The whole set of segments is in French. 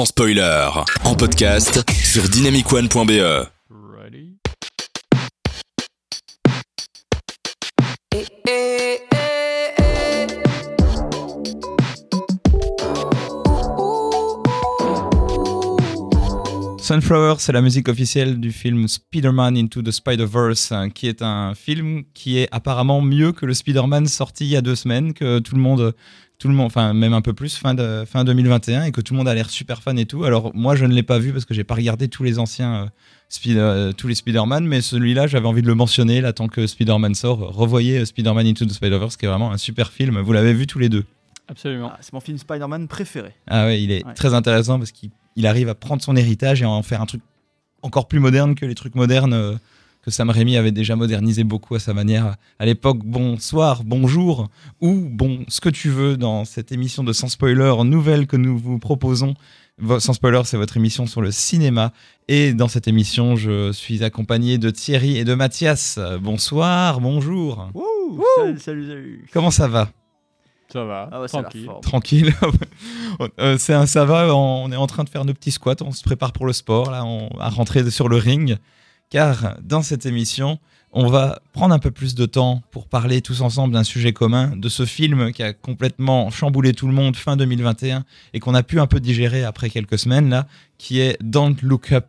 sans spoiler, en podcast sur dynamicone.be. Ready? Sunflower, c'est la musique officielle du film Spider-Man Into the Spider-Verse, hein, qui est un film qui est apparemment mieux que le Spider-Man sorti il y a deux semaines, que tout le monde, tout le monde, enfin même un peu plus, fin, de, fin 2021, et que tout le monde a l'air super fan et tout. Alors moi, je ne l'ai pas vu parce que j'ai pas regardé tous les anciens, euh, Spider- euh, tous les Spider-Man, mais celui-là, j'avais envie de le mentionner là tant que Spider-Man sort. Revoyez euh, Spider-Man Into the Spider-Verse, qui est vraiment un super film. Vous l'avez vu tous les deux? Absolument. Ah, c'est mon film Spider-Man préféré. Ah ouais, il est Ouais. très intéressant parce qu'il il arrive à prendre son héritage et à en faire un truc encore plus moderne que les trucs modernes euh, que Sam Raimi avait déjà modernisé beaucoup à sa manière. À l'époque, bonsoir, bonjour, ou bon, ce que tu veux dans cette émission de Sans Spoiler nouvelle que nous vous proposons. Sans Spoiler, c'est votre émission sur le cinéma. Et dans cette émission, je suis accompagné de Thierry et de Mathias. Bonsoir, bonjour. Wouh, Salut, salut, salut. Comment ça va? Ça va. Ah ouais, tranquille. Tranquille. Euh, c'est un, ça va, on est en train de faire nos petits squats, on se prépare pour le sport, là, on, à rentrer sur le ring. Car dans cette émission, on va prendre un peu plus de temps pour parler tous ensemble d'un sujet commun, de ce film qui a complètement chamboulé tout le monde fin 2021 et qu'on a pu un peu digérer après quelques semaines, là, qui est Don't Look Up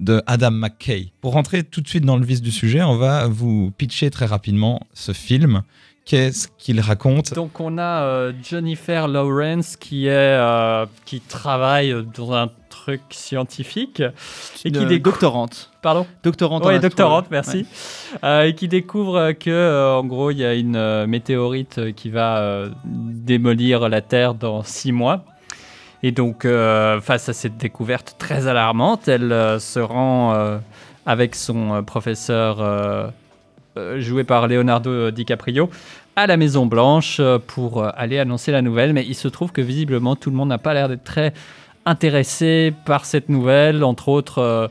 de Adam McKay. Pour rentrer tout de suite dans le vif du sujet, on va vous pitcher très rapidement ce film. Qu'est-ce qu'il raconte? Donc on a euh, Jennifer Lawrence qui est euh, qui travaille dans un truc scientifique et qui Une découvre. doctorante. Pardon. Doctorante. Oui, doctorante, merci. Ouais. Euh, et qui découvre que, euh, en gros, il y a une euh, météorite qui va démolir la Terre dans six mois. Et donc, face à cette découverte très alarmante, elle se rend avec son professeur, joué par Leonardo DiCaprio, à la Maison Blanche pour aller annoncer la nouvelle. Mais il se trouve que visiblement, tout le monde n'a pas l'air d'être très intéressé par cette nouvelle, entre autres.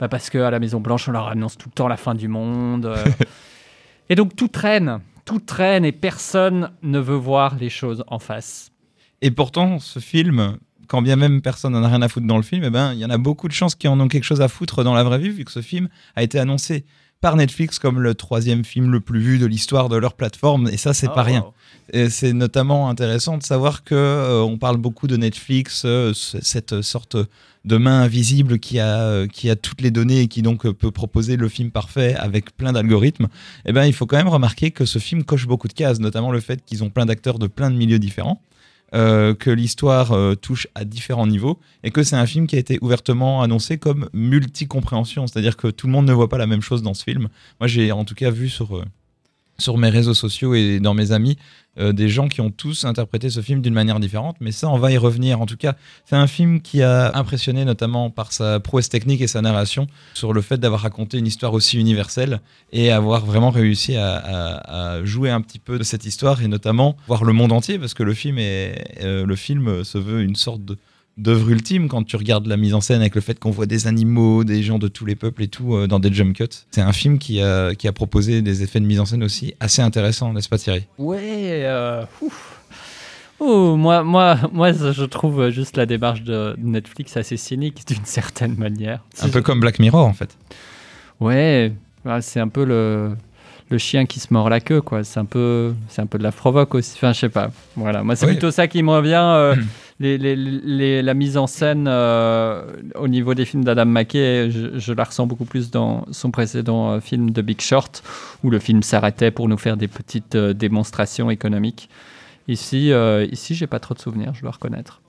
Bah, parce qu'à la Maison Blanche, on leur annonce tout le temps la fin du monde. euh. et donc tout traîne, tout traîne et personne ne veut voir les choses en face. Et pourtant, ce film, quand bien même personne n'en a rien à foutre dans le film, eh ben, il y en a beaucoup de chances qui en ont quelque chose à foutre dans la vraie vie, vu que ce film a été annoncé par Netflix comme le troisième film le plus vu de l'histoire de leur plateforme, et ça, c'est Oh, pas rien. Et c'est notamment intéressant de savoir que euh, on parle beaucoup de Netflix, euh, cette sorte de main invisible qui a, euh, qui a toutes les données et qui donc euh, peut proposer le film parfait avec plein d'algorithmes. Eh ben, il faut quand même remarquer que ce film coche beaucoup de cases, notamment le fait qu'ils ont plein d'acteurs de plein de milieux différents. euh, que l'histoire touche à différents niveaux et que c'est un film qui a été ouvertement annoncé comme multi-compréhension, c'est-à-dire que tout le monde ne voit pas la même chose dans ce film. Moi, j'ai en tout cas vu sur, sur mes réseaux sociaux et dans mes amis euh, des gens qui ont tous interprété ce film d'une manière différente, mais ça, on va y revenir. En tout cas, c'est un film qui a impressionné notamment par sa prouesse technique et sa narration sur le fait d'avoir raconté une histoire aussi universelle et avoir vraiment réussi à, à- à jouer un petit peu de cette histoire et notamment voir le monde entier parce que le film, est, euh, le film se veut une sorte de d'œuvre ultime quand tu regardes la mise en scène avec le fait qu'on voit des animaux, des gens de tous les peuples et tout euh, dans des jump cuts. C'est un film qui a, qui a proposé des effets de mise en scène aussi assez intéressants, n'est-ce pas Thierry? Ouais. euh, ouf. Ouh, moi, moi, moi, je trouve juste la démarche de Netflix assez cynique d'une certaine manière. Un peu comme Black Mirror en fait. Ouais, ouais, c'est un peu le, le chien qui se mord la queue, quoi. C'est un peu, c'est un peu de la provoque aussi. Enfin, je sais pas. Voilà, moi c'est Oui. plutôt ça qui me revient. euh, les, les- les- la mise en scène euh, au niveau des films d'Adam McKay, je, je la ressens beaucoup plus dans son précédent euh, film The Big Short, où le film s'arrêtait pour nous faire des petites euh, démonstrations économiques. Ici, ici, j'ai pas trop de souvenirs, je dois reconnaître.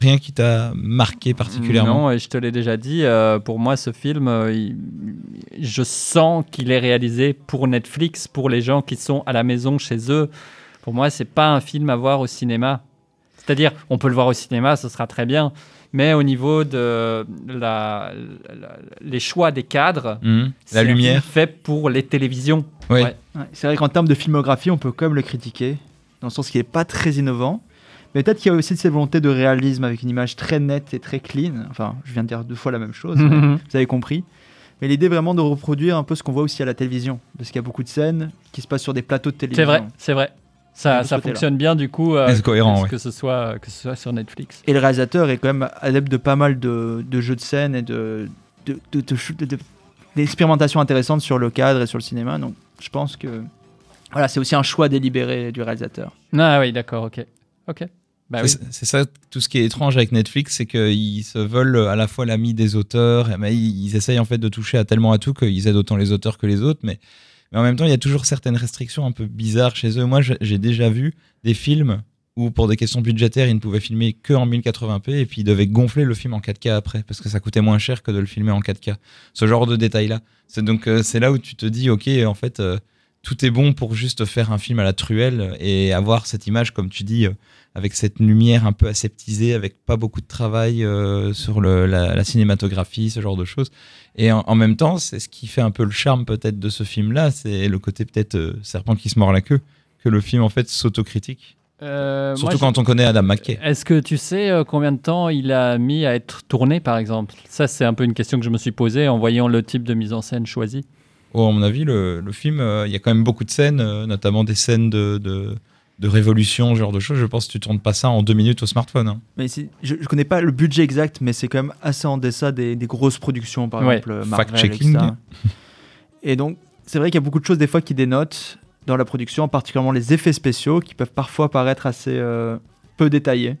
Rien qui t'a marqué particulièrement? Non, et je te l'ai déjà dit, pour moi, ce film, il- je sens qu'il est réalisé pour Netflix, pour les gens qui sont à la maison chez eux. Pour moi, c'est pas un film à voir au cinéma. C'est-à-dire, on peut le voir au cinéma, ce sera très bien, mais au niveau de la, la- les choix des cadres, c'est La lumière. fait pour les télévisions. Oui. Ouais. Ouais, c'est vrai qu'en termes de filmographie, on peut quand même le critiquer, dans le sens qu'il n'est pas très innovant. Mais peut-être qu'il y a aussi cette volonté de réalisme avec une image très nette et très clean. Enfin, je viens de dire deux fois la même chose, mais vous avez compris. Mais l'idée vraiment de reproduire un peu ce qu'on voit aussi à la télévision. Parce qu'il y a beaucoup de scènes qui se passent sur des plateaux de télévision. C'est vrai, c'est vrai. Ça, fonctionne bien du coup, euh, cohérent, que, ouais. que ce soit, que ce soit sur Netflix. Et le réalisateur est quand même adepte de pas mal de, de jeux de scène et de, de, de, de, shoot- de- de- d'expérimentations intéressantes sur le cadre et sur le cinéma. Donc je pense que voilà, c'est aussi un choix délibéré du réalisateur. Ah oui, d'accord, ok. Ok. Bah oui. C'est ça, tout ce qui est étrange avec Netflix, c'est qu'ils se veulent à la fois l'ami des auteurs, mais ils, ils essayent en fait de toucher à tellement à tout qu'ils aident autant les auteurs que les autres, mais, mais en même temps, il y a toujours certaines restrictions un peu bizarres chez eux. Moi, j'ai déjà vu des films où, pour des questions budgétaires, ils ne pouvaient filmer que en 1080p et puis ils devaient gonfler le film en 4K après, parce que ça coûtait moins cher que de le filmer en 4K. Ce genre de détails-là. C'est donc euh, c'est là où tu te dis, ok, en fait, euh, tout est bon pour juste faire un film à la truelle et avoir cette image, comme tu dis, euh, avec cette lumière un peu aseptisée, avec pas beaucoup de travail sur la cinématographie, ce genre de choses. Et en, en même temps, c'est ce qui fait un peu le charme peut-être de ce film-là, c'est le côté peut-être euh, serpent qui se mord la queue, que le film en fait s'autocritique. Euh, Surtout quand on connaît Adam McKay. Est-ce que tu sais euh, combien de temps il a mis à être tourné, par exemple? Ça, c'est un peu une question que je me suis posée en voyant le type de mise en scène choisi. Oh, à mon avis, le, le film, euh, il y a quand même beaucoup de scènes, notamment des scènes de, de, de révolution, ce genre de choses. Je pense que tu tournes pas ça en deux minutes au smartphone. hein. Mais si- je, je connais pas le budget exact, mais c'est quand même assez en deçà des, des grosses productions, par Ouais. exemple euh, Marvel, Fact-checking. Et donc, c'est vrai qu'il y a beaucoup de choses des fois qui dénotent dans la production, particulièrement les effets spéciaux, qui peuvent parfois paraître assez euh, peu détaillés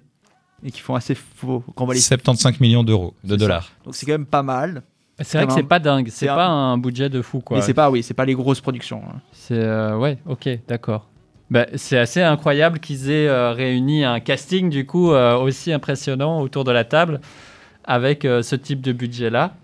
et qui font assez faux. Quand on voit les... 75 millions d'euros, de ça. dollars. Donc c'est quand même pas mal. C'est vrai que c'est pas dingue, c'est C'est un- pas un budget de fou, quoi. Mais c'est pas, oui, c'est pas les grosses productions. hein. C'est euh, ouais, ok, d'accord. Bah, c'est assez incroyable qu'ils aient euh, réuni un casting du coup euh, aussi impressionnant autour de la table avec euh, ce type de budget-là.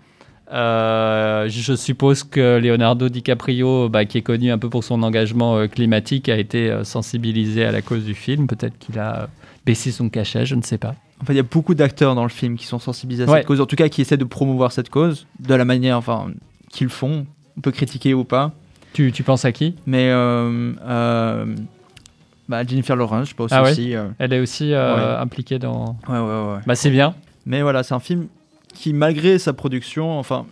Je suppose que Leonardo DiCaprio, bah, qui est connu un peu pour son engagement climatique, a été sensibilisé à la cause du film. Peut-être qu'il a baissé son cachet, je ne sais pas. En fait, il y a beaucoup d'acteurs dans le film qui sont sensibilisés à Ouais. cette cause, en tout cas qui essaient de promouvoir cette cause de la manière enfin, qu'ils font. On peut critiquer ou pas. Tu, tu penses à qui Mais euh, euh, bah, Jennifer Lawrence, je pense Ah ouais aussi. euh, Elle est aussi Ouais. impliquée dans. ouais, ouais, ouais. Bah, c'est bien. Mais voilà, c'est un film qui, malgré sa production, enfin,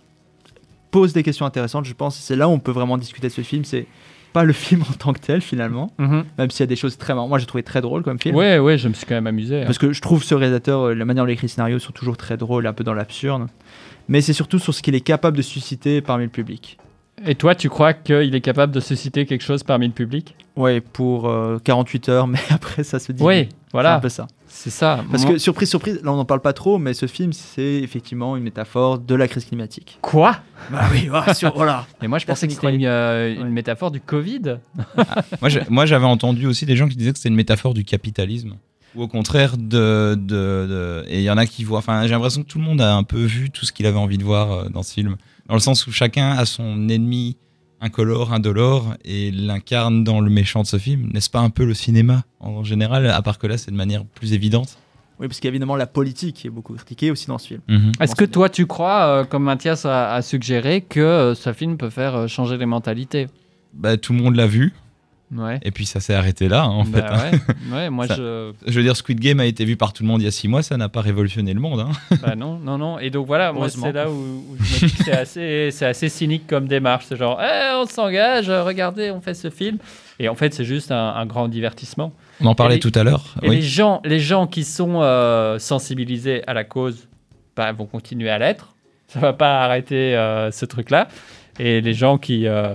pose des questions intéressantes. Je pense c'est là où on peut vraiment discuter de ce film. C'est pas le film en tant que tel, finalement, Mhm. même s'il y a des choses très marrantes. Moi, j'ai trouvé très drôle comme film. Ouais, ouais, je me suis quand même amusé. hein. Parce que je trouve ce réalisateur, la manière dont il écrit les scénarios sont toujours très drôles, un peu dans l'absurde. Mais c'est surtout sur ce qu'il est capable de susciter parmi le public. Et toi, tu crois qu'il est capable de susciter quelque chose parmi le public? Ouais, pour euh, 48 heures, mais après ça se dit. Oui, C'est un voilà, peu ça. c'est ça. Parce Moi- que, surprise, surprise, là on n'en parle pas trop, mais ce film, c'est effectivement une métaphore de la crise climatique. Quoi? Bah oui, voilà. Et moi, je pensais que c'était une, euh, une Ouais. métaphore du Covid. Moi, j'ai- moi, j'avais entendu aussi des gens qui disaient que c'était une métaphore du capitalisme. Ou au contraire, de. de, de- et il y en a qui voient. Enfin, j'ai l'impression que tout le monde a un peu vu tout ce qu'il avait envie de voir euh, dans ce film. Dans le sens où chacun a son ennemi incolore, indolore, et l'incarne dans le méchant de ce film. N'est-ce pas un peu le cinéma en général À part que là, c'est de manière plus évidente? Oui, parce qu'il y a évidemment la politique est beaucoup critiquée aussi dans ce film. Mhm. Est-ce que toi, tu crois, euh, comme Mathias a, a suggéré, que euh, ce film peut faire euh, changer les mentalités? Bah, tout le monde l'a vu, Ouais. et puis ça s'est arrêté là, hein, en fait. Bah ouais. ouais, moi Ça- je. Je veux dire, Squid Game a été vu par tout le monde il y a six mois, ça n'a pas révolutionné le monde. hein. Bah non, non, non. Et donc voilà, moi c'est là où, où je me dis que c'est assez, c'est assez cynique comme démarche. C'est genre, Eh, on s'engage, regardez, on fait ce film. Et en fait, c'est juste un, un grand divertissement. On en parlait Et les- tout à l'heure. Et Oui. les, gens, les gens qui sont euh, sensibilisés à la cause bah, vont continuer à l'être. Ça va pas arrêter euh, ce truc-là. Et les gens qui euh,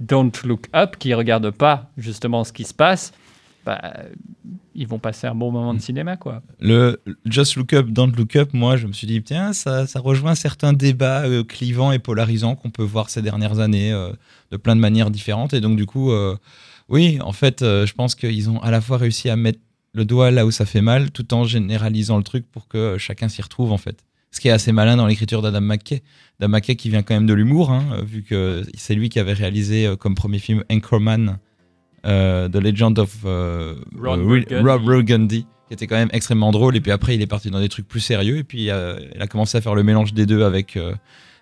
don't look up, qui regardent pas justement ce qui se passe, bah, ils vont passer un bon moment de cinéma, quoi. Le Just Look Up, Don't Look Up, moi, je me suis dit, tiens, ça, ça rejoint certains débats euh, clivants et polarisants qu'on peut voir ces dernières années euh, de plein de manières différentes. Et donc, du coup, euh, oui, en fait, je pense qu'ils ont à la fois réussi à mettre le doigt là où ça fait mal, tout en généralisant le truc pour que chacun s'y retrouve, en fait. Ce qui est assez malin dans l'écriture d'Adam McKay. Adam McKay qui vient quand même de l'humour, hein, vu que c'est lui qui avait réalisé euh, comme premier film Anchorman, euh, The Legend of euh, Ron euh, Burgundy. Rob Burgundy, qui était quand même extrêmement drôle. Et puis après, il est parti dans des trucs plus sérieux. Et puis, il a commencé à faire le mélange des deux avec,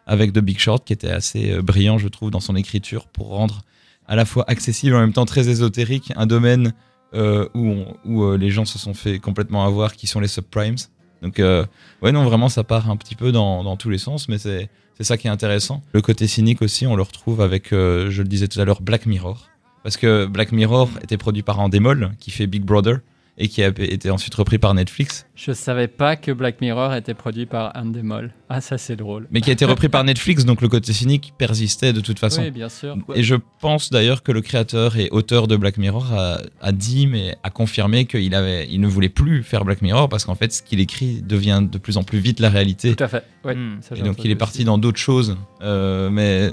avec The Big Short, qui était assez brillant, je trouve, dans son écriture pour rendre à la fois accessible et en même temps très ésotérique un domaine où, on- où les gens se sont fait complètement avoir, qui sont les subprimes. Donc, euh, ouais, non, vraiment, ça part un petit peu dans, dans tous les sens, mais c'est c'est ça qui est intéressant. Le côté cynique aussi, on le retrouve avec, euh, je le disais tout à l'heure, Black Mirror. Parce que Black Mirror était produit par Endemol, qui fait Big Brother, et qui a été ensuite repris par Netflix. Je savais pas que Black Mirror était produit par Endemol. Ah, ça c'est drôle. Mais qui a été repris par Netflix, donc le côté cynique persistait de toute façon. Oui, bien sûr. Et je pense d'ailleurs que le créateur et auteur de Black Mirror a, a dit, mais a confirmé qu'il avait, il ne voulait plus faire Black Mirror parce qu'en fait, ce qu'il écrit devient de plus en plus vite la réalité. Tout à fait. Ouais, Hmm. ça, Et donc il est aussi. parti dans d'autres choses. Euh, mais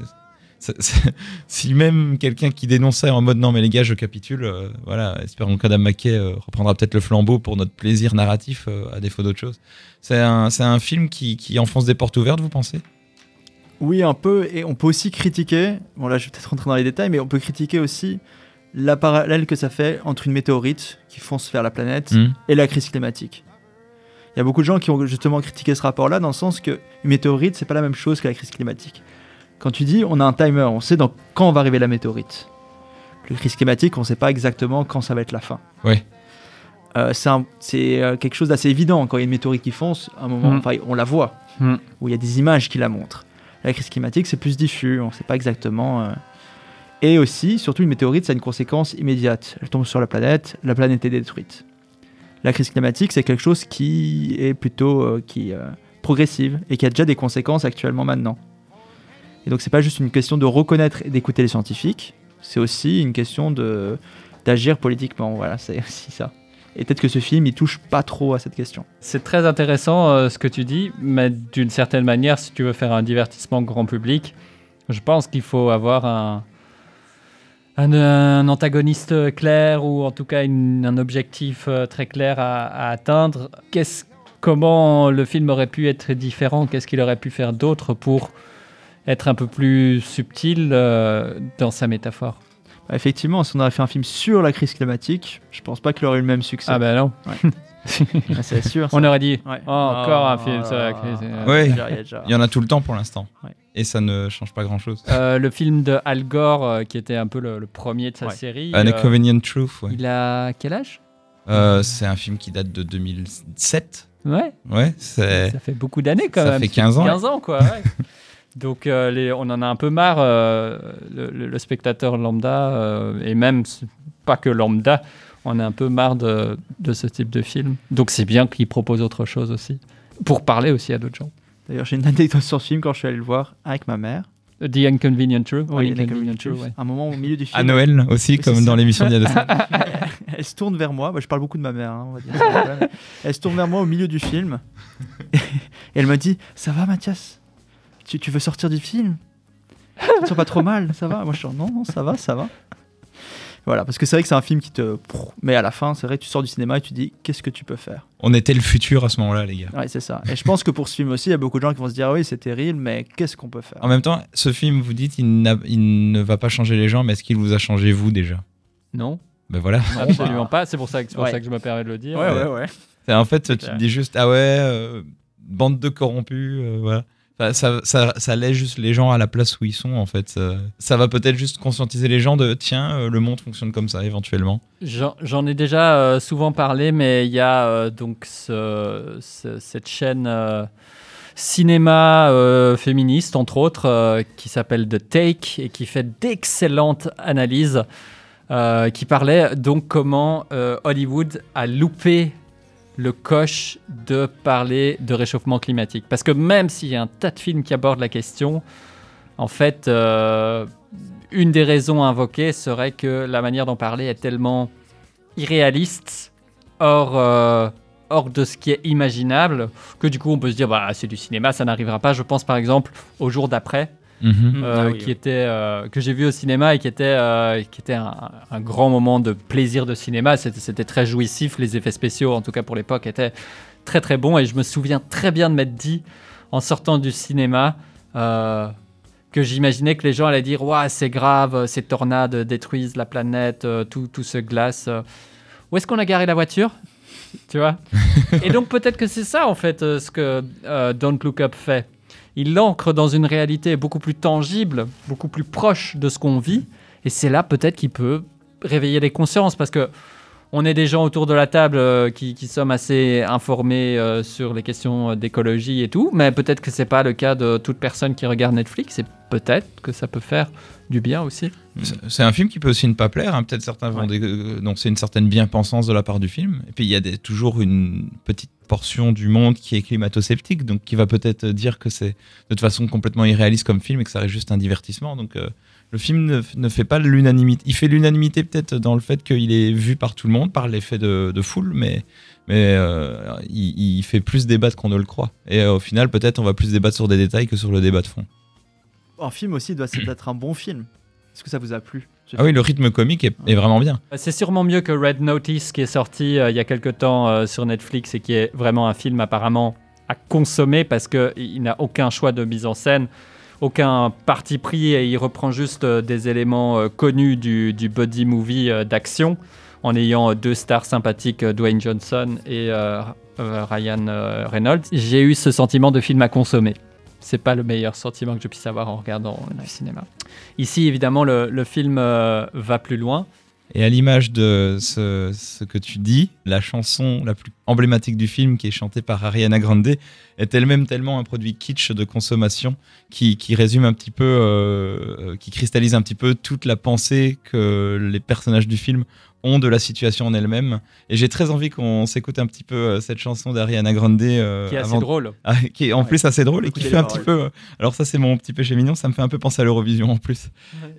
si même quelqu'un qui dénonçait en mode non mais les gars je capitule, euh, voilà, espérons qu'Adam McKay euh, reprendra peut-être le flambeau pour notre plaisir narratif euh, à défaut d'autre chose. C'est un, un film qui, qui enfonce des portes ouvertes, vous pensez? Oui, un peu. Et on peut aussi critiquer, bon là je vais peut-être rentrer dans les détails, mais on peut critiquer aussi la parallèle que ça fait entre une météorite qui fonce vers la planète Hmm. et la crise climatique. Il y a beaucoup de gens qui ont justement critiqué ce rapport-là dans le sens que une météorite, c'est pas la même chose que la crise climatique. Quand tu dis on a un timer, on sait dans quand va arriver la météorite. Le crise climatique, on sait pas exactement quand ça va être la fin. Ouais. Euh, c'est euh, quelque chose d'assez évident quand il y a une météorite qui fonce, à un moment, Mm. enfin, on la voit, Mm. où il y a des images qui la montrent. La crise climatique, c'est plus diffus, on ne sait pas exactement. euh. Et aussi, surtout, une météorite, ça a une conséquence immédiate. Elle tombe sur la planète, la planète est détruite. La crise climatique, c'est quelque chose qui est plutôt euh, qui, progressive et qui a déjà des conséquences actuellement maintenant. Et donc, c'est pas juste une question de reconnaître et d'écouter les scientifiques, c'est aussi une question d'agir politiquement. Voilà, c'est aussi ça. Et peut-être que ce film, il touche pas trop à cette question. C'est très intéressant euh, ce que tu dis, mais d'une certaine manière, si tu veux faire un divertissement grand public, je pense qu'il faut avoir un, un, un antagoniste clair ou en tout cas un objectif euh, très clair à, atteindre. Comment le film aurait pu être différent? Qu'est-ce qu'il aurait pu faire d'autre pour être un peu plus subtil euh, dans sa métaphore Bah, effectivement, si on avait fait un film sur la crise climatique, je pense pas qu'il aurait eu le même succès. Ah ben non, Ah, c'est sûr. ça. on aurait dit Ouais. oh, encore un film sur la crise. euh. Ouais. Il y en a tout le temps pour l'instant. Ouais. Et ça ne change pas grand-chose. Euh, le film de Al Gore, euh, qui était un peu le, le premier de sa Ouais. série. An euh, Inconvenient Truth, ouais. il a quel âge? Euh, c'est un film qui date de 2007. Ouais, Ouais, c'est. ça fait beaucoup d'années quand Ça même. fait 15 ans. 15 ans, quoi. ouais. Donc, euh, les- on en a un peu marre, euh, le, spectateur lambda, euh, et même pas que lambda, on a un peu marre de, de ce type de film. Donc, c'est bien qu'il propose autre chose aussi, pour parler aussi à d'autres gens. D'ailleurs, j'ai une anecdote sur ce film quand je suis allé le voir avec ma mère. The Inconvenient Truth. Oui, Inconvenient Inconvenient Truth, Truth. ouais. Un moment au milieu du film. À Noël aussi, Oui, comme dans l'émission d'il y a deux semaines. elle se tourne vers moi. Bah, je parle beaucoup de ma mère, hein, on va dire. ça, elle se tourne vers moi au milieu du film. et elle me dit Ça va, Mathias? Tu, tu veux sortir du film Tu te sens pas trop mal Ça va Moi, je suis Non, non, ça va, ça va. Voilà, parce que c'est vrai que c'est un film qui te. Mais à la fin, c'est vrai que tu sors du cinéma et tu dis Qu'est-ce que tu peux faire On était le futur à ce moment-là, les gars. Ouais, c'est ça. Et je pense que pour ce film aussi, il y a beaucoup de gens qui vont se dire Oui, c'est terrible, mais qu'est-ce qu'on peut faire En même temps, ce film, vous dites, il, ne va pas changer les gens, mais est-ce qu'il vous a changé vous déjà? Non, Ben voilà. absolument bah. pas. C'est pour, ça que, c'est pour Ouais. ça que je me permets de le dire. Ouais, ouais, ouais. C'est- En fait, tu te dis juste, ah ouais, euh, bande de corrompus, euh, voilà. Ça, ça, ça laisse juste les gens à la place où ils sont, en fait. Ça, va peut-être juste conscientiser les gens de, tiens, euh, le monde fonctionne comme ça, éventuellement. J'en ai déjà euh, souvent parlé, mais il y a euh, donc ce- ce- cette chaîne cinéma féministe, entre autres, qui s'appelle The Take et qui fait d'excellentes analyses, qui parlait donc comment Hollywood a loupé le coche de parler de réchauffement climatique. Parce que même s'il y a un tas de films qui abordent la question, en fait, euh, une des raisons invoquées serait que la manière d'en parler est tellement irréaliste, hors, euh, hors de ce qui est imaginable, que du coup on peut se dire bah, c'est du cinéma, ça n'arrivera pas. Je pense par exemple au jour d'après, Mhm. euh, Ah oui, qui oui. était, euh, que j'ai vu au cinéma et qui était, euh, qui était un, un grand moment de plaisir de cinéma. C'était, très jouissif, les effets spéciaux, en tout cas pour l'époque, étaient très très bons. Et je me souviens très bien de m'être dit, en sortant du cinéma, euh, que j'imaginais que les gens allaient dire Ouah, c'est grave, ces tornades détruisent la planète, tout, tout se glace. Où est-ce qu'on a garé la voiture? Tu vois? Et donc peut-être que c'est ça en fait ce que euh, Don't Look Up fait. Il l'ancre dans une réalité beaucoup plus tangible, beaucoup plus proche de ce qu'on vit. Et c'est là peut-être qu'il peut réveiller les consciences parce que on est des gens autour de la table euh, qui, qui sommes assez informés euh, sur les questions euh, d'écologie et tout, mais peut-être que c'est pas le cas de toute personne qui regarde Netflix et peut-être que ça peut faire du bien aussi. C'est- un film qui peut aussi ne pas plaire. hein. Peut-être certains vont. Ouais. Donc c'est une certaine bien-pensance de la part du film. Et puis il y a des- toujours une petite portion du monde qui est climato-sceptique, donc qui va peut-être dire que c'est de toute façon complètement irréaliste comme film et que ça reste juste un divertissement. Donc euh, le film ne, ne fait pas l'unanimité. Il fait l'unanimité peut-être dans le fait qu'il est vu par tout le monde, par l'effet de, foule, mais mais euh, il, fait plus débattre qu'on ne le croit. Et euh, au final, peut-être on va plus débattre sur des détails que sur le débat de fond. Un film aussi doit être un bon film. Est-ce que ça vous a plu? Ah oui, le rythme comique est, vraiment bien. C'est sûrement mieux que Red Notice qui est sorti euh, il y a quelque temps euh, sur Netflix et qui est vraiment un film apparemment à consommer parce qu'il n'a aucun choix de mise en scène, aucun parti pris et il reprend juste euh, des éléments connus du, du movie d'action en ayant deux stars sympathiques, Dwayne Johnson et Ryan Reynolds. J'ai eu ce sentiment de film à consommer. C'est pas le meilleur sentiment que je puisse avoir en regardant le cinéma. Ici, évidemment, le, le film euh, va plus loin. Et à l'image de ce, ce que tu dis, la chanson la plus emblématique du film, qui est chantée par Ariana Grande, est elle-même tellement un produit kitsch de consommation qui, qui résume un petit peu, euh, euh, qui cristallise un petit peu toute la pensée que les personnages du film ont de la situation en elle-même. Et j'ai très envie qu'on s'écoute un petit peu euh, cette chanson d'Ariana Grande. euh, qui est assez avant- donc Ah, qui est en Ouais. plus assez drôle et qui fait un petit peu. euh, Alors ça c'est mon petit péché mignon, ça me fait un peu penser à l'Eurovision en plus.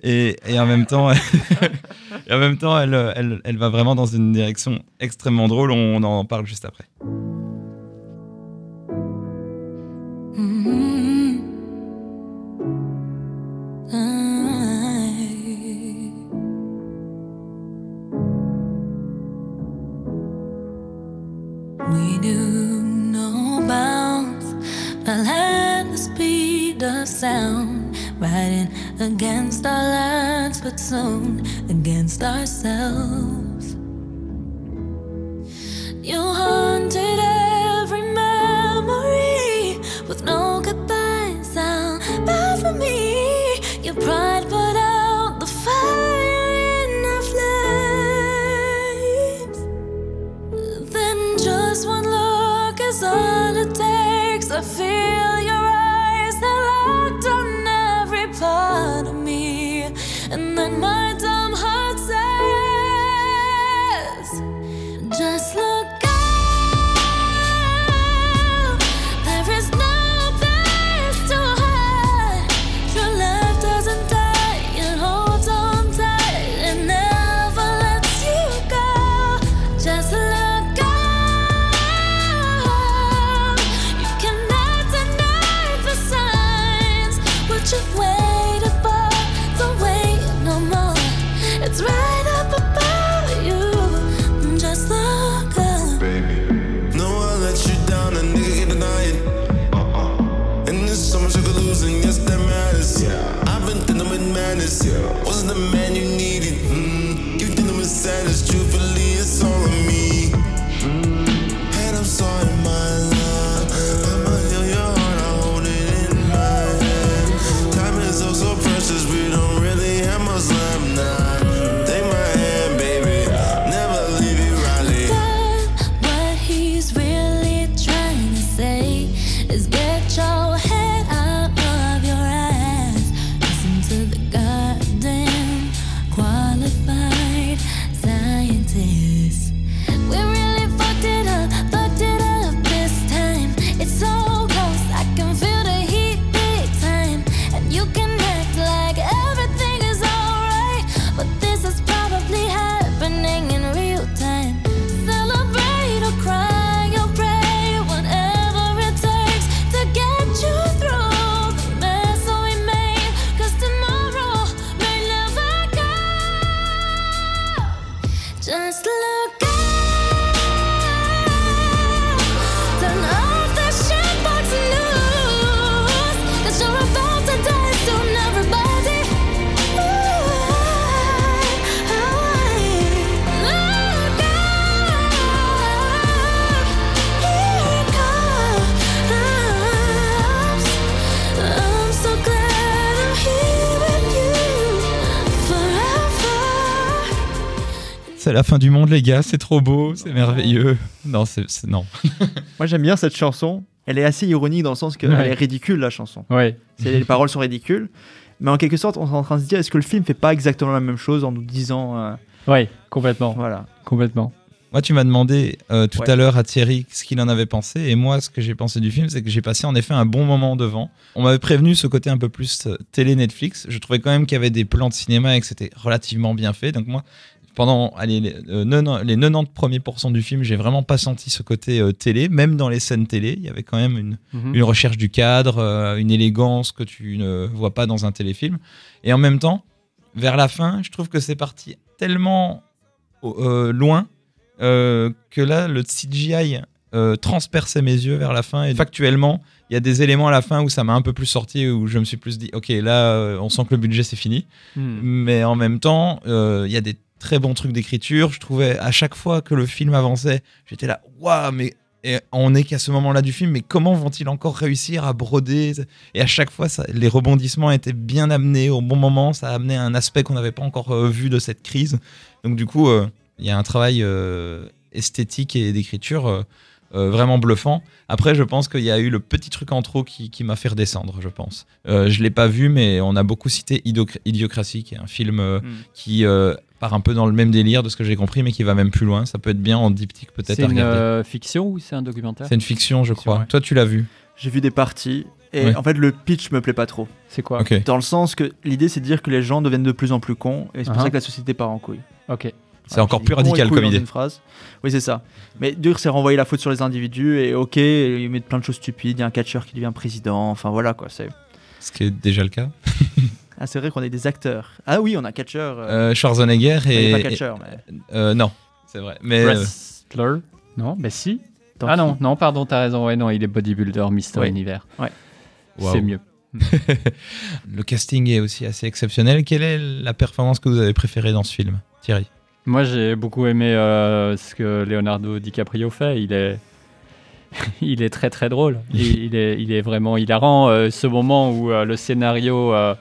Et, et en même temps, et en même temps, elle, elle, elle va vraiment dans une direction extrêmement drôle. On en parle juste après. C'est la fin du monde, les gars, c'est trop beau, c'est merveilleux. Non, c'est non. Moi, j'aime bien cette chanson. Elle est assez ironique dans le sens qu'elle Ouais. est ridicule, la chanson. Ouais. Les paroles sont ridicules. Mais en quelque sorte, on est en train de se dire est-ce que le film fait pas exactement la même chose en nous disant. euh, Ouais, complètement. voilà. Complètement. Moi, tu m'as demandé euh, tout Ouais. à l'heure à Thierry ce qu'il en avait pensé. Et moi, ce que j'ai pensé du film, c'est que j'ai passé en effet un bon moment devant. On m'avait prévenu ce côté un peu plus euh, télé Netflix. Je trouvais quand même qu'il y avait des plans de cinéma et que c'était relativement bien fait. Donc moi, pendant allez, les, euh, non- les 90 premiers pourcents du film, j'ai vraiment pas senti ce côté euh, télé. Même dans les scènes télé, il y avait quand même une, Mhm. une recherche du cadre, euh, une élégance que tu ne vois pas dans un téléfilm. Et en même temps, vers la fin, je trouve que c'est parti tellement euh, loin euh, que là, le CGI euh, transperçait mes yeux vers la fin. Et factuellement, il y a des éléments à la fin où ça m'a un peu plus sorti, où je me suis plus dit, ok, là, euh, on sent que le budget c'est fini. Mhm. Mais en même temps, euh, il y a des très bons trucs d'écriture. Je trouvais à chaque fois que le film avançait, j'étais là, waouh, mais et on n'est qu'à ce moment-là du film, mais comment vont-ils encore réussir à broder? Et à chaque fois, ça- les rebondissements étaient bien amenés au bon moment. Ça a amené un aspect qu'on n'avait pas encore euh, vu de cette crise. Donc du coup, euh, il y a un travail euh, esthétique et d'écriture vraiment bluffant. Après, je pense qu'il y a eu le petit truc en trop qui, qui m'a fait redescendre, je pense. Je l'ai pas vu, mais on a beaucoup cité Idiocratie, qui est un film Mm. qui part un peu dans le même délire de ce que j'ai compris, mais qui va même plus loin. Ça peut être bien en diptyque peut-être C'est une regarder. euh, fiction ou c'est un documentaire? C'est une fiction, je fiction, crois. ouais. Toi, tu l'as vu? J'ai vu des parties. Et Ouais. en fait, le pitch me plaît pas trop. C'est quoi? Dans le sens que l'idée, c'est de dire que les gens deviennent de plus en plus cons. Et c'est pour Uh-huh. ça que la société part en couille. Ok. C'est encore plus radical comme idée. une phrase. Oui, c'est ça. Mais dur, c'est renvoyer la faute sur les individus. Et ok, ils mettent plein de choses stupides. Il y a un catcheur qui devient président. Enfin, voilà quoi. C'est Ce qui est déjà le cas. ah, c'est vrai qu'on est des acteurs. Ah oui, on a catcheur. Euh... Euh, Schwarzenegger enfin, il et. est pas catcheur, mais. euh, non, c'est vrai. Mais euh, Wrestler? Non, bah si. Ah qui? non, non, pardon, t'as raison. Ouais, non, il est bodybuilder, Mister Ouais. Univers. Ouais. C'est mieux. le casting est aussi assez exceptionnel. Quelle est la performance que vous avez préférée dans ce film, Thierry? Moi, j'ai beaucoup aimé euh, ce que Leonardo DiCaprio fait. Il est, il est très très drôle. Il, il est, il est vraiment hilarant. Euh, ce moment où euh, le scénario euh,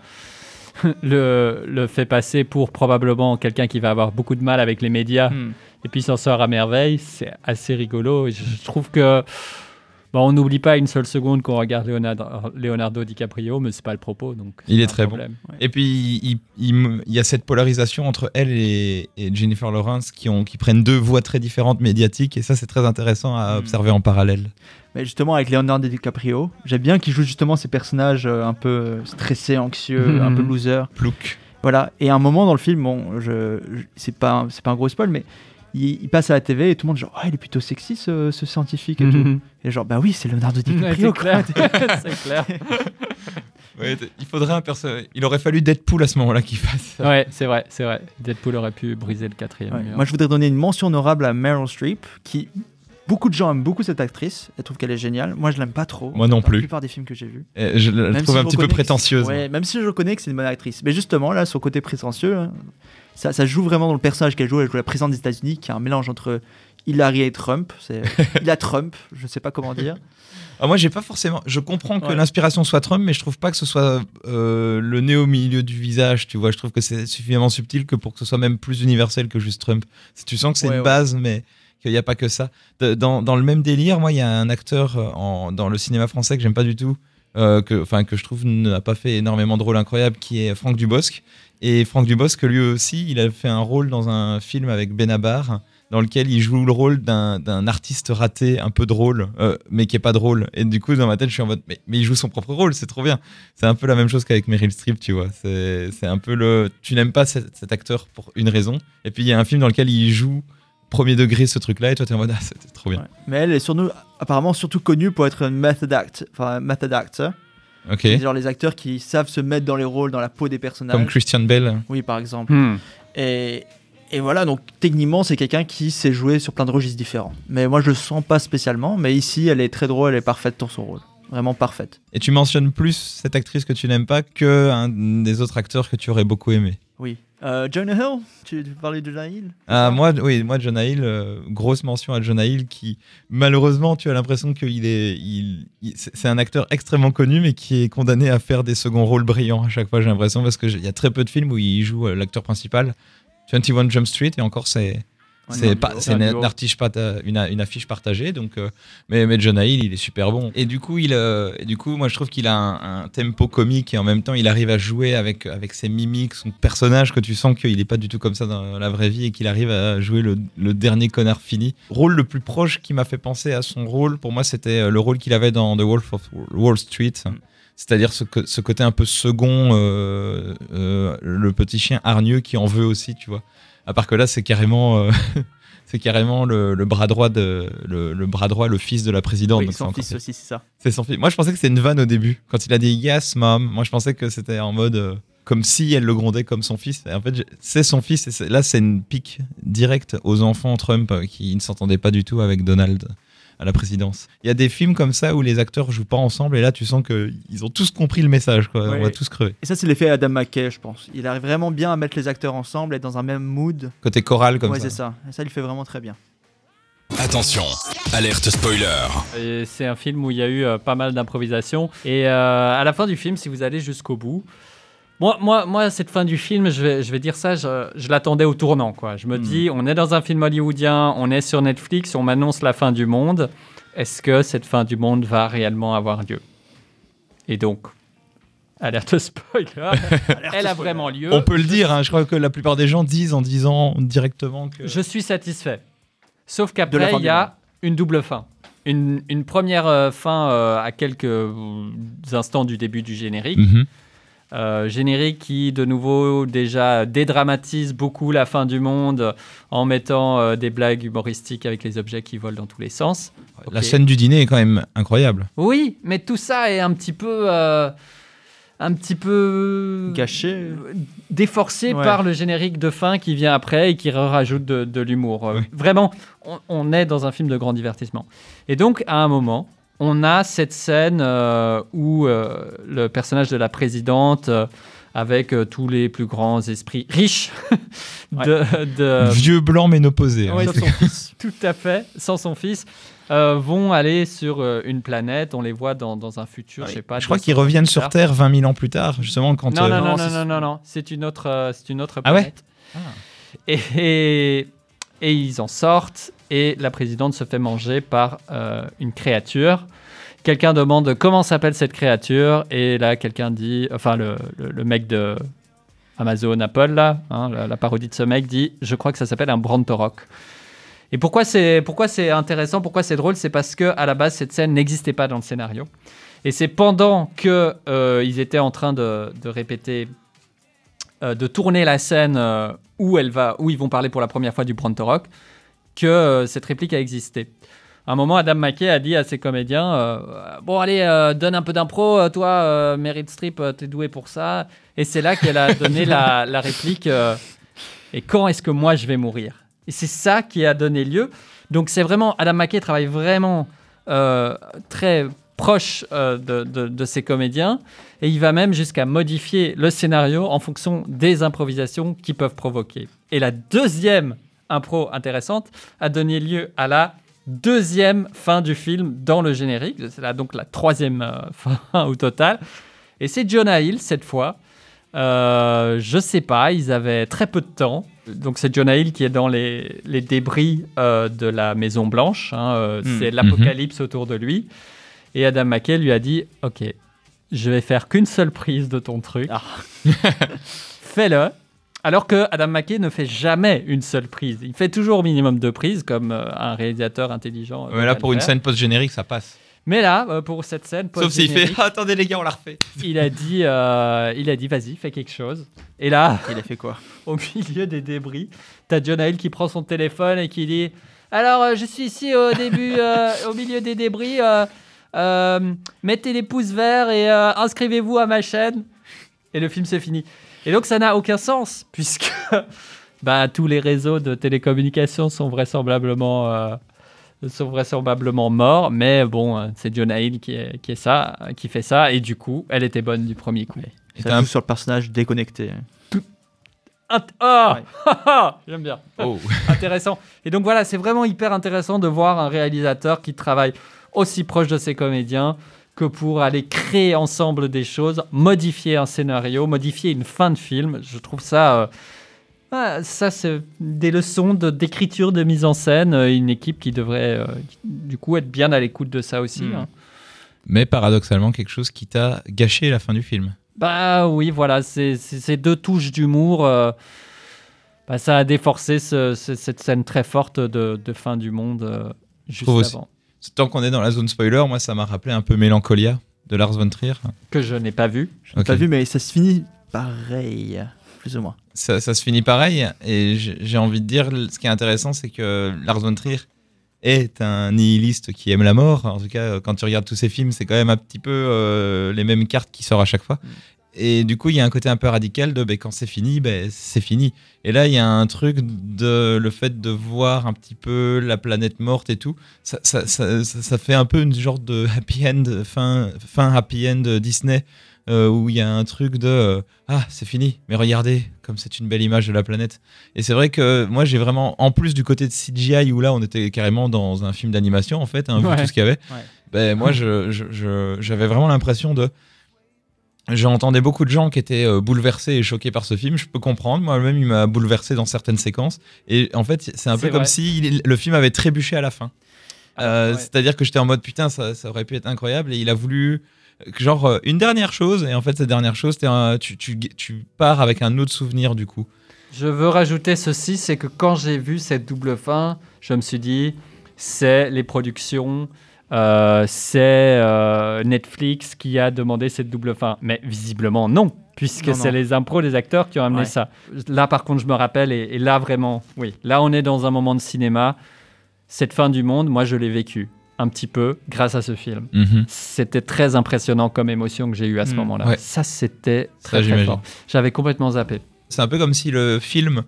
le, le fait passer pour probablement quelqu'un qui va avoir beaucoup de mal avec les médias Hmm. et puis s'en sort à merveille, c'est assez rigolo. Et je, je trouve que bon, on n'oublie pas une seule seconde qu'on regarde Leonardo, Leonardo DiCaprio, mais c'est pas le propos. Donc Il est très bon. Et puis, il, il me- il y a cette polarisation entre elle et, et Jennifer Lawrence qui, ont, qui prennent deux voix très différentes médiatiques. Et ça, c'est très intéressant à Mm. observer en parallèle. Mais justement, avec Leonardo DiCaprio, j'aime bien qu'il joue justement ces personnages euh, un peu stressés, anxieux, un peu loser. Plouc. Voilà. Et à un moment dans le film, bon, je, je- c'est pas, c'est pas un gros spoil, mais il, il passe à la TV et tout le monde genre, oh, il est plutôt sexy ce, ce scientifique et tout. Mhm. Et genre, bah oui, c'est Leonardo Ouais, DiCaprio. clair. c'est clair. Ouais, il faudrait un perso. Il aurait fallu Deadpool à ce moment-là qui fasse ça. Ouais, c'est vrai, c'est vrai. Deadpool aurait pu briser le quatrième Ouais. mur. Moi, je voudrais donner une mention honorable à Meryl Streep, qui beaucoup de gens aiment beaucoup cette actrice. Elles trouvent qu'elle est géniale. Moi, je l'aime pas trop. Moi non plus. La plupart des films que j'ai vus. Et Je la Même trouve si un petit peu prétentieuse. Ouais, même si je reconnais que c'est une bonne actrice. Mais justement, là, son côté prétentieux, hein, ça, ça joue vraiment dans le personnage qu'elle joue. Elle joue la présidente des États-Unis, qui est un mélange entre Hillary et Trump. C'est il a Trump, je sais pas comment dire. Ah, moi, j'ai pas forcément. Je comprends que Ouais. l'inspiration soit Trump, mais je trouve pas que ce soit euh, le nez au milieu du visage. Tu vois, je trouve que c'est suffisamment subtil que pour que ce soit même plus universel que juste Trump. Si tu sens que c'est Ouais, une ouais. base, mais qu'il n'y a pas que ça. Dans, dans le même délire, moi, il y a un acteur euh, en- dans le cinéma français que j'aime pas du tout, euh, que, que je trouve n'a pas fait énormément de rôles incroyables, qui est Franck Dubosc. Et Franck Dubosc, lui aussi, il a fait un rôle dans un film avec Benabar dans lequel il joue le rôle d'un artiste raté, un peu drôle, euh, mais qui est pas drôle. Et du coup, dans ma tête, je suis en mode, mais, mais il joue son propre rôle, c'est trop bien. C'est un peu la même chose qu'avec Meryl Streep, tu vois. C'est un peu le. Tu n'aimes pas cet acteur pour une raison. Et puis, il y a un film dans lequel il joue premier degré ce truc-là, et toi, t'es en mode, ah, c'était trop bien. Ouais. Mais elle est surtout, apparemment surtout connue pour être une method, act, enfin, un method actor. Ok. C'est Genre les acteurs qui savent se mettre dans les rôles, dans la peau des personnages. Comme Christian Bale. Oui, par exemple. Hmm. Et, et voilà, donc techniquement, c'est quelqu'un qui sait jouer sur plein de registres différents. Mais moi, je le sens pas spécialement. Mais ici, elle est très drôle, elle est parfaite dans son rôle. Vraiment parfaite. Et tu mentionnes plus cette actrice que tu n'aimes pas que un des autres acteurs que tu aurais beaucoup aimé. Oui. Euh, Jonah Hill Tu, tu parlais de Jonah Hill Ah, moi, oui, moi, Jonah Hill, euh, grosse mention à Jonah Hill qui, malheureusement, tu as l'impression qu'il est, il, il- c'est c'est un acteur extrêmement connu, mais qui est condamné à faire des seconds rôles brillants à chaque fois, j'ai l'impression, parce qu'il y a très peu de films où il joue euh, l'acteur principal. 21 Jump Street, et encore, c'est C'est pas, c'est Un une, une, une affiche partagée, donc. euh, mais, mais Jonah Hill, il est super bon. Et du coup, il, euh, et du coup, moi, je trouve qu'il a un, un tempo comique et en même temps, il arrive à jouer avec avec ses mimiques, son personnage que tu sens qu'il est pas du tout comme ça dans la vraie vie et qu'il arrive à jouer le, le dernier connard fini. Rôle le plus proche qui m'a fait penser à son rôle, pour moi, c'était euh, le rôle qu'il avait dans The Wolf of Wall Street. C'est-à-dire ce, côté un peu second, euh, euh, le petit chien hargneux qui en veut aussi, tu vois. À part que là, c'est carrément, euh, c'est carrément le, le bras droit de, le, le bras droit, le fils de la présidente. Oui, Donc son fils aussi, c'est ça. C'est son fils. Moi, je pensais que c'était une vanne au début. Quand il a dit Yes, mom, moi, je pensais que c'était en mode euh, comme si elle le grondait comme son fils. Et en fait, c'est son fils. Et là, c'est une pique directe aux enfants Trump euh, qui ne s'entendaient pas du tout avec Donald à la présidence. Il y a des films comme ça où les acteurs jouent pas ensemble et là, tu sens qu'ils ont tous compris le message. Quoi. Ouais. On va tous crever. Et ça, c'est l'effet Adam McKay, je pense. Il arrive vraiment bien à mettre les acteurs ensemble, être dans un même mood. Côté choral comme ouais, ça. c'est ça. Et ça, il fait vraiment très bien. Attention, alerte spoiler. C'est un film où il y a eu euh, pas mal d'improvisation. Et euh, à la fin du film, si vous allez jusqu'au bout, moi, moi, moi, cette fin du film, je vais, je vais dire ça, je, je l'attendais au tournant. Quoi. Je me Hmm. dis, on est dans un film hollywoodien, on est sur Netflix, on m'annonce la fin du monde. Est-ce que cette fin du monde va réellement avoir lieu? Et donc, alerte spoiler, elle a vraiment lieu. On peut le dire, hein, je crois que la plupart des gens disent en disant directement que. Je suis satisfait. Sauf qu'après, il y a une double fin. Une, une première euh, fin euh, à quelques euh, instants du début du générique. Mhm. Euh, générique qui, de nouveau, déjà dédramatise beaucoup la fin du monde en mettant euh, des blagues humoristiques avec les objets qui volent dans tous les sens. La scène du dîner est quand même incroyable. Oui, mais tout ça est un petit peu... euh, un petit peu Gâché. déforcé Ouais. par le générique de fin qui vient après et qui rajoute de, de l'humour. Oui. Vraiment, on, on est dans un film de grand divertissement. Et donc, à un moment, on a cette scène euh, où euh, le personnage de la présidente, euh, avec euh, tous les plus grands esprits riches de, de- Vieux blanc ménopausé. hein. Ouais, c'est- son fils. tout à fait, sans son fils, euh, vont aller sur euh, une planète. On les voit dans, dans un futur, Ah je sais pas. Je crois 200 qu'ils reviennent sur. Terre 20 000 ans plus tard, justement quand. Non, euh, non, non, non, non, c'est- non, non, c'est une autre, euh, c'est une autre Ah ouais planète. et, et, et ils en sortent et la présidente se fait manger par euh, une créature. Quelqu'un demande comment s'appelle cette créature et là quelqu'un dit, enfin le, le, mec de Amazon Apple là, hein, la, parodie de ce mec dit, je crois que ça s'appelle un Brantorok. Et pourquoi c'est pourquoi c'est intéressant, pourquoi c'est drôle, c'est parce que à la base cette scène n'existait pas dans le scénario. Et c'est pendant que euh, ils étaient en train de, de répéter, euh, de tourner la scène où elle va, où ils vont parler pour la première fois du Brontorok, que euh, cette réplique a existé. À un moment, Adam McKay a dit à ses comédiens euh, Bon, allez, euh, donne un peu d'impro, toi, euh, Meryl Streep, t'es doué pour ça. Et c'est là qu'elle a donné la, la réplique Et quand est-ce que moi je vais mourir? Et c'est ça qui a donné lieu. Donc, c'est vraiment. Adam McKay travaille vraiment très proche de, de- de ses comédiens. Et il va même jusqu'à modifier le scénario en fonction des improvisations qu'ils peuvent provoquer. Et la deuxième impro intéressante a donné lieu à la deuxième fin du film dans le générique. C'est là donc la troisième euh, fin au total. Et c'est Jonah Hill cette fois. Euh, je sais pas, ils avaient très peu de temps. Donc c'est Jonah Hill qui est dans les, les débris euh, de la Maison Blanche. hein, euh, Hmm. C'est l'apocalypse autour de lui. Et Adam McKay lui a dit, ok, je vais faire qu'une seule prise de ton truc. Ah. Fais-le. Alors que Adam McKay ne fait jamais une seule prise. Il fait toujours au minimum deux prises, comme euh, un réalisateur intelligent. euh, Ouais, là, pour une scène post-générique, ça passe. Mais là, euh, pour cette scène, Sauf s'il fait post-générique, Ah, Attendez, les gars, on la refait. il a dit, euh, il a dit, vas-y, fais quelque chose. Et là, Il a fait quoi? au milieu des débris, t'as John Hill qui prend son téléphone et qui dit Alors, euh, je suis ici au début, euh, au milieu des débris. euh, euh, mettez les pouces verts et euh, inscrivez-vous à ma chaîne. Et le film, c'est fini. Et donc, ça n'a aucun sens, puisque bah, tous les réseaux de télécommunications sont vraisemblablement. euh, sont vraisemblablement morts, mais bon, euh, c'est Jonah Hill qui, est, qui, est ça, qui fait ça, et du coup, elle était bonne du premier coup. Et Ça t'as un- joue sur le personnage déconnecté. Int- Oh Ouais. J'aime bien. Oh. intéressant. Et donc voilà, c'est vraiment hyper intéressant de voir un réalisateur qui travaille aussi proche de ses comédiens que pour aller créer ensemble des choses, modifier un scénario, modifier une fin de film. Je trouve ça euh, Ah, ça, c'est des leçons d'écriture, de, mise en scène. euh, Une équipe qui devrait, euh, qui- du coup, être bien à l'écoute de ça aussi. Mm. hein. Mais paradoxalement, quelque chose qui t'a gâché la fin du film. Bah oui, voilà, ces deux touches d'humour, euh, bah, ça a déforcé ce- ce- cette scène très forte de, de fin du monde euh, juste aussi. Tant qu'on est dans la zone spoiler, moi, ça m'a rappelé un peu Mélancolia de Lars von Trier. que je n'ai pas vu. Je Ok. pas vu, mais ça se finit pareil, plus ou moins. ça, ça se finit pareil. Et j'ai envie de dire, ce qui est intéressant, c'est que Lars von Trier est un nihiliste qui aime la mort. En tout cas, quand tu regardes tous ses films, c'est quand même un petit peu euh, les mêmes cartes qui sortent à chaque fois. Et du coup, il y a un côté un peu radical de ben, quand c'est fini, ben, c'est fini. Et là, il y a un truc de le fait de voir un petit peu la planète morte et tout. Ça, ça, ça, fait un peu une genre de happy end, fin, fin happy end Disney, euh, où il y a un truc de euh, ah, c'est fini, mais regardez, comme c'est une belle image de la planète. Et c'est vrai que moi, j'ai vraiment, en plus du côté de CGI, où là, on était carrément dans un film d'animation, en fait, hein, vu Ouais. tout ce qu'il y avait, Ouais. ben, moi, je- je- je- j'avais vraiment l'impression de. J'entendais beaucoup de gens qui étaient euh, bouleversés et choqués par ce film. Je peux comprendre. Moi-même, il m'a bouleversé dans certaines séquences. Et en fait, c'est un peu comme si il- le film avait trébuché à la fin. Euh, ouais. C'est-à-dire que j'étais en mode putain, ça, ça aurait pu être incroyable. Et il a voulu, euh, genre, euh, une dernière chose. Et en fait, cette dernière chose, un- tu, tu, tu pars avec un autre souvenir du coup. Je veux rajouter ceci, c'est que quand j'ai vu cette double fin, je me suis dit, c'est les productions, euh, c'est euh, Netflix qui a demandé cette double fin. Mais visiblement non, puisque c'est les impros des acteurs qui ont amené Ouais. ça. Là par contre je me rappelle, et, et là vraiment, oui, là on est dans un moment de cinéma. Cette fin du monde, moi je l'ai vécu un petit peu grâce à ce film. C'était très impressionnant comme émotion que j'ai eu à ce Mm. moment-là. Ouais. Ça c'était Ça, très, fort. J'avais complètement zappé. C'est un peu comme si le film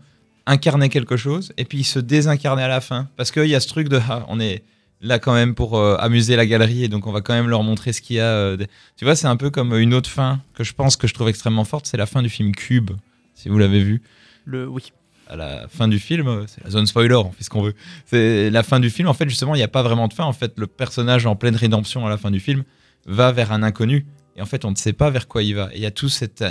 incarnait quelque chose et puis il se désincarnait à la fin. Parce qu'il y a ce truc de ah, on est là quand même pour euh, amuser la galerie et donc on va quand même leur montrer ce qu'il y a. euh, des- Tu vois, c'est un peu comme une autre fin que je pense que je trouve extrêmement forte, c'est la fin du film Cube, si vous l'avez vu. Le, oui. À la fin du film, euh, c'est la zone spoiler, on fait ce qu'on veut. C'est la fin du film, en fait, justement, il n'y a pas vraiment de fin. En fait, le personnage en pleine rédemption à la fin du film va vers un inconnu et en fait, on ne sait pas vers quoi il va. Et il y a tout cet euh,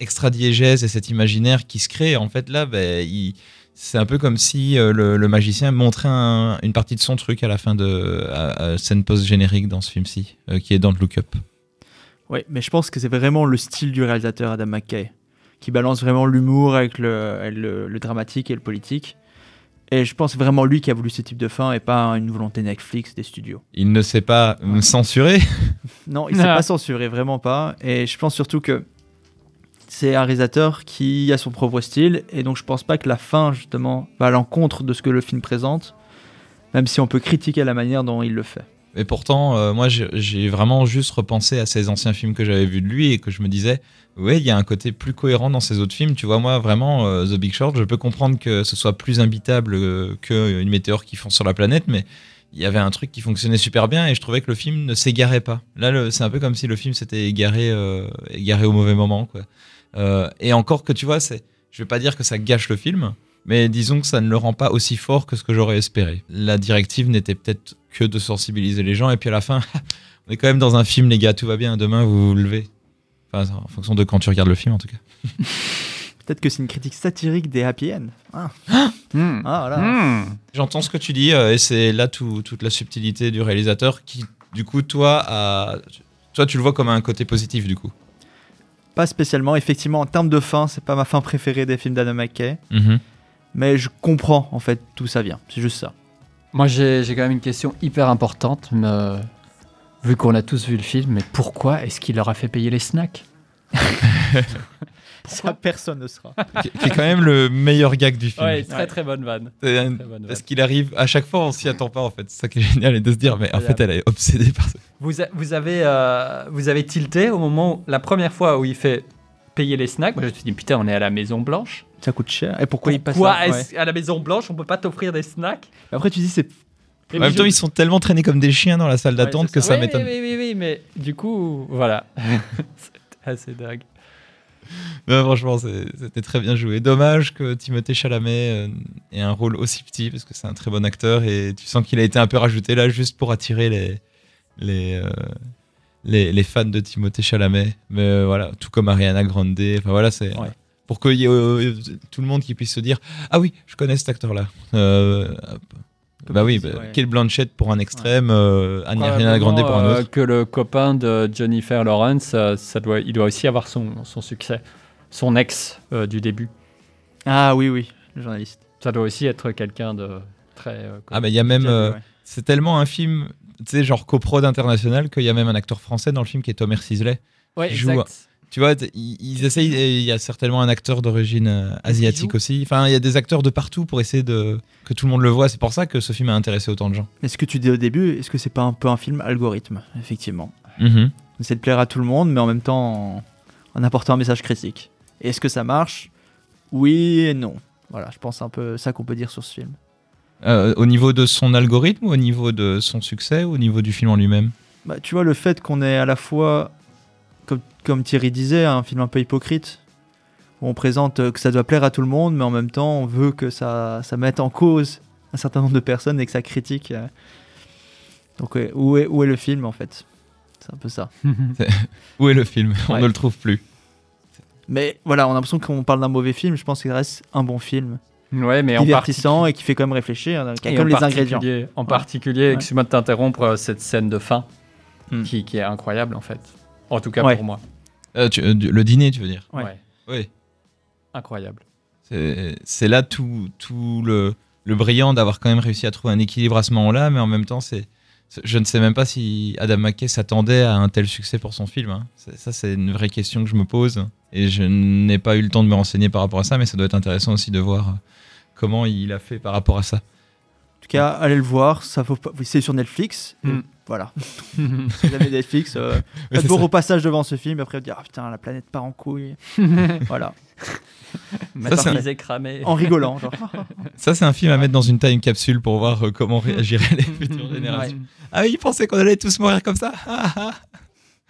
extra-diégèse et cet imaginaire qui se crée. En fait, là, ben, il- c'est un peu comme si euh, le, le magicien montrait un- une partie de son truc à la fin de à- à scène post-générique dans ce film-ci, euh, qui est dans le Look Up. Ouais, mais je pense que c'est vraiment le style du réalisateur Adam McKay, qui balance vraiment l'humour avec le, avec le, le dramatique et le politique. Et je pense vraiment lui qui a voulu ce type de fin et pas une volonté Netflix des studios. Il ne s'est pas euh, censuré. Non, il s'est Ah. pas censuré, vraiment pas. Et je pense surtout que c'est un réalisateur qui a son propre style. Et donc je pense pas que la fin, justement, va à l'encontre de ce que le film présente, même si on peut critiquer la manière dont il le fait. Et pourtant, euh, moi, j'ai- vraiment juste repensé à ces anciens films que j'avais vus de lui et que je me disais, ouais, il y a un côté plus cohérent dans ces autres films. Tu vois, moi, vraiment, euh, The Big Short, je peux comprendre que ce soit plus imbitable euh, qu'une météore qui fonce sur la planète, mais il y avait un truc qui fonctionnait super bien et je trouvais que le film ne s'égarait pas. Là, c'est un peu comme si le film s'était égaré, égaré au mauvais moment, quoi. Euh, et encore que, tu vois, c'est, je vais pas dire que ça gâche le film, mais disons que ça ne le rend pas aussi fort que ce que j'aurais espéré. La directive n'était peut-être que de sensibiliser les gens, et puis à la fin, on est quand même dans un film, les gars, tout va bien, demain vous vous levez. Enfin, en fonction de quand tu regardes le film, en tout cas. Peut-être que c'est une critique satirique des happy end. Ah, Hmm. ah voilà. Hmm. J'entends ce que tu dis, euh, et c'est là tout- toute la subtilité du réalisateur qui, du coup, toi, a... toi, tu le vois comme un côté positif, du coup. Pas spécialement. Effectivement, en termes de fin, c'est pas ma fin préférée des films d'Adam McKay. Mhm. Mais je comprends en fait d'où ça vient. C'est juste ça. Moi, j'ai j'ai quand même une question hyper importante. mais, euh, vu qu'on a tous vu le film, mais pourquoi est-ce qu'il leur a fait payer les snacks? Ça, personne ne sera. qui, qui est quand même le meilleur gag du film. Ouais, très Ouais. très bonne vanne. C'est un- Très bonne vanne. Parce qu'il arrive, à chaque fois, on s'y attend pas, en fait. C'est ça qui est génial, et de se dire, mais en fait, elle est obsédée par ça. Vous, a- vous, avez, euh, vous avez tilté au moment, où, la première fois où il fait payer les snacks. Moi, je me suis dit, putain, on est à la Maison Blanche. Ça coûte cher. Et pourquoi, il passe Pourquoi ça Ouais. est-ce- à la Maison Blanche, on peut pas t'offrir des snacks? Après, tu dis c'est Et En même je- temps, ils sont tellement traînés comme des chiens dans la salle d'attente c'est que ça. Oui, m'étonne. Oui, oui, oui, mais du coup, voilà. C'était assez dingue. Franchement, c'était très bien joué. Dommage que Timothée Chalamet euh, ait un rôle aussi petit, parce que c'est un très bon acteur, et tu sens qu'il a été un peu rajouté là juste pour attirer les, les, euh, les, les fans de Timothée Chalamet. Mais euh, voilà, tout comme Ariana Grande. Enfin voilà, c'est Ouais. pour que y ait, euh, tout le monde qui puisse se dire ah oui je connais cet acteur là Comme bah oui bah, ouais. Kate Blanchett pour un extrême euh, Ariana Grande pour un Euh, autre que le copain de Jennifer Lawrence, euh, ça doit, il doit aussi avoir son, son succès. Son ex euh, du début. Ah oui, oui, le journaliste. Ça doit aussi être quelqu'un de très. euh, ah bah il y a même euh, ouais. c'est tellement un film tu sais genre coprod international qu'il y a même un acteur français dans le film qui est Thomas Sisley Ouais, qui joue- exact. Tu vois, ils, ils essayent, il y a certainement un acteur d'origine euh, asiatique aussi. Enfin, il y a des acteurs de partout pour essayer de que tout le monde le voit. C'est pour ça que ce film a intéressé autant de gens. Mais ce que tu dis au début, est-ce que c'est pas un peu un film algorithme, effectivement? Mhm. On essaie de plaire à tout le monde, mais en même temps en, en apportant un message critique. Et Est-ce que ça marche? Oui et non. Voilà, je pense un peu ça qu'on peut dire sur ce film. Euh, au niveau de son algorithme, ou au niveau de son succès, ou au niveau du film en lui-même? Bah, tu vois, le fait qu'on est à la fois, comme, Thierry disait, un film un peu hypocrite, où on présente euh, que ça doit plaire à tout le monde, mais en même temps, on veut que ça, ça mette en cause un certain nombre de personnes et que ça critique. euh. Donc, où, est, où est le film, en fait? C'est un peu ça. Où est le film? On Ouais. ne le trouve plus. Mais voilà, on a l'impression qu'on parle d'un mauvais film, je pense qu'il reste un bon film, Ouais, mais en divertissant et qui fait quand même réfléchir, hein, qui a Et comme en les ingrédients. particulier- En Ouais. particulier, excuse-moi de t'interrompre, euh, cette scène de fin Hmm. qui, qui est incroyable en fait. En tout cas Ouais. pour moi. Euh, tu- euh, le dîner, tu veux dire Ouais. Oui. Incroyable. C'est là tout, tout le, le brillant d'avoir quand même réussi à trouver un équilibre à ce moment-là, mais en même temps, c'est je ne sais même pas si Adam McKay s'attendait à un tel succès pour son film. hein. C'est- Ça, c'est une vraie question que je me pose. Et je n'ai pas eu le temps de me renseigner par rapport à ça, mais ça doit être intéressant aussi de voir comment il a fait par rapport à ça. En tout cas, allez le voir, ça faut pas... c'est sur Netflix. et Hmm. Voilà. si vous avez Netflix, euh, Ouais, faites vos ça. repassages devant ce film, et après vous dire ah putain la planète part en couille. voilà. Matarmisé cramé. En rigolant. Genre. Ça, c'est un film à mettre dans une time capsule pour voir euh, comment réagiraient les futures générations. Ah oui, ils pensaient qu'on allait tous mourir comme ça Ah, ah.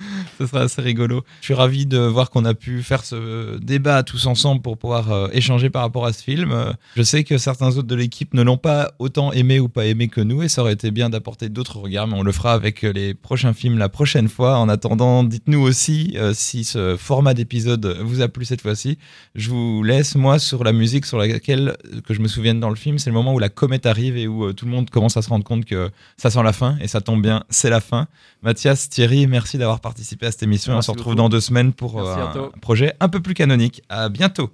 Ce sera assez rigolo. Je suis ravi de voir qu'on a pu faire ce débat tous ensemble pour pouvoir euh, échanger par rapport à ce film. Je sais que certains autres de l'équipe ne l'ont pas autant aimé ou pas aimé que nous et ça aurait été bien d'apporter d'autres regards, mais on le fera avec les prochains films la prochaine fois. En attendant, dites-nous aussi euh, si ce format d'épisode vous a plu cette fois-ci. Je vous laisse, moi, sur la musique sur laquelle, euh, que je me souvienne dans le film, c'est le moment où la comète arrive et où tout le monde commence à se rendre compte que ça sent la fin et ça tombe bien, c'est la fin. Mathias, Thierry, merci d'avoir participé à cette émission. Merci on se retrouve beaucoup. dans deux semaines pour euh, un projet un peu plus canonique. À bientôt.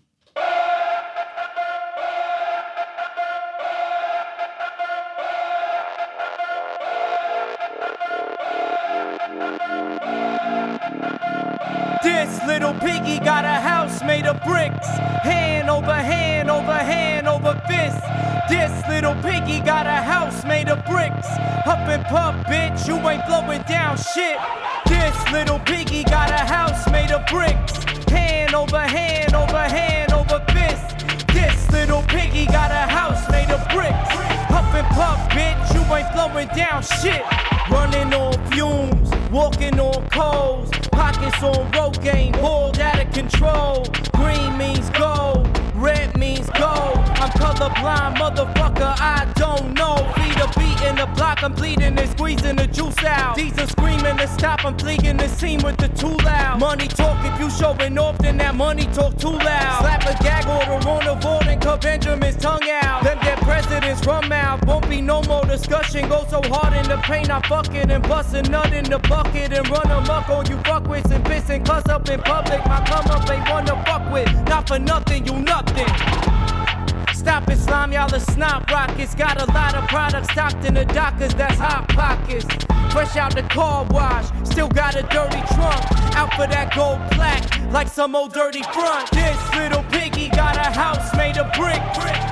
This little piggy got a house made of bricks. Hand over hand over hand over fist. This little piggy got a house made of bricks. Up and puff, bitch, you ain't blowing down shit. This little piggy got a house made of bricks. Hand over hand over hand over fist. This little piggy got a house made of bricks. Up and puff, bitch, you ain't blowing down shit. Running on fumes, walking on coals, pockets on road game, boiled out of control. Green means gold, red means gold. I'm colorblind, motherfucker, I don't know. Feed a beat in the block, I'm bleeding and squeezing the juice out. These are screaming to stop, I'm pleading the scene with the too loud. Money talk, if you showing off, then that money talk too loud. Slap a gag order on the board and cut Benjamin's tongue out. Them dead presidents run out, won't be no more discussion. Go so hard in the paint, I fuck it and bust a nut in the bucket and run amok on you Fuck fuckwits and piss and cuss up in public. My come up ain't to fuck with, not for nothing, you nothing. Stop it, slime, y'all are snot rockets. Got a lot of products stocked in the dockers, that's hot pockets. Fresh out the car wash, still got a dirty trunk. Out for that gold plaque, like some old dirty front. This little piggy got a house made of brick.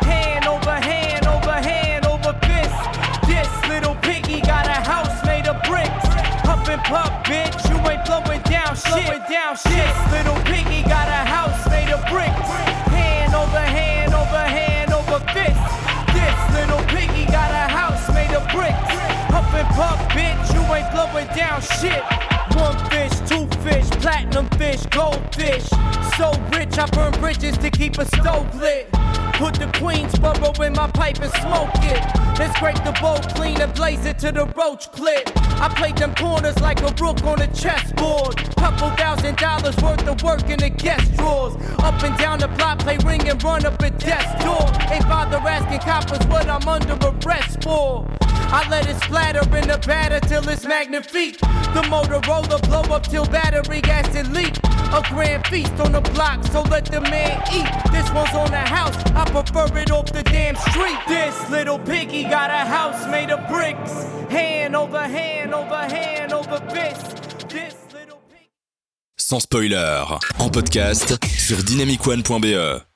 Hand over hand over hand over fist. This little piggy got a house made of bricks. Huff and puff, bitch, you ain't blowing down shit. Blowing down shit. This little piggy got a Huff bitch, you ain't blowing down shit. One fish, two fish, platinum fish, goldfish. So rich, I burn bridges to keep a stove lit. Put the Queensboro in my pipe and smoke it. Then scrape the bowl clean and blaze it to the roach clip. I played them corners like a rook on a chessboard. Couple thousand dollars worth of work in the guest drawers. Up and down the block, play ring and run up a death's door. Ain't bother asking coppers what I'm under arrest for. I let it splatter in the batter till it's magnifique. The Motorola blow up till battery acid leak. A grand feast on the block, so let the man eat. This one's on the house, I prefer it off the damn street. This little piggy got a house made of bricks. Hand over hand over hand over fist. This little piggy. Sans spoiler, en podcast sur dynamicone.be.